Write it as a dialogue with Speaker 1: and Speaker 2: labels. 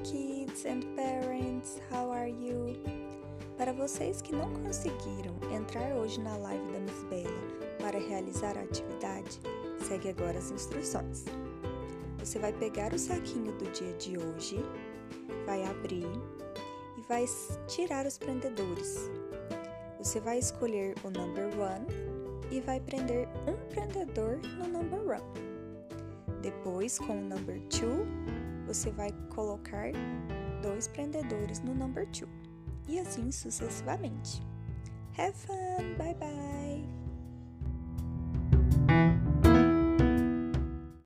Speaker 1: Kids and parents, how are you? Para vocês que não conseguiram entrar hoje na live da Miss Bela para realizar a atividade, segue agora as instruções. Você vai pegar o saquinho do dia de hoje, vai abrir e vai tirar os prendedores. Você vai escolher o number one e vai prender um prendedor no number one. Depois, com o number two, você vai colocar dois prendedores no number two. E assim sucessivamente. Have fun! Bye bye!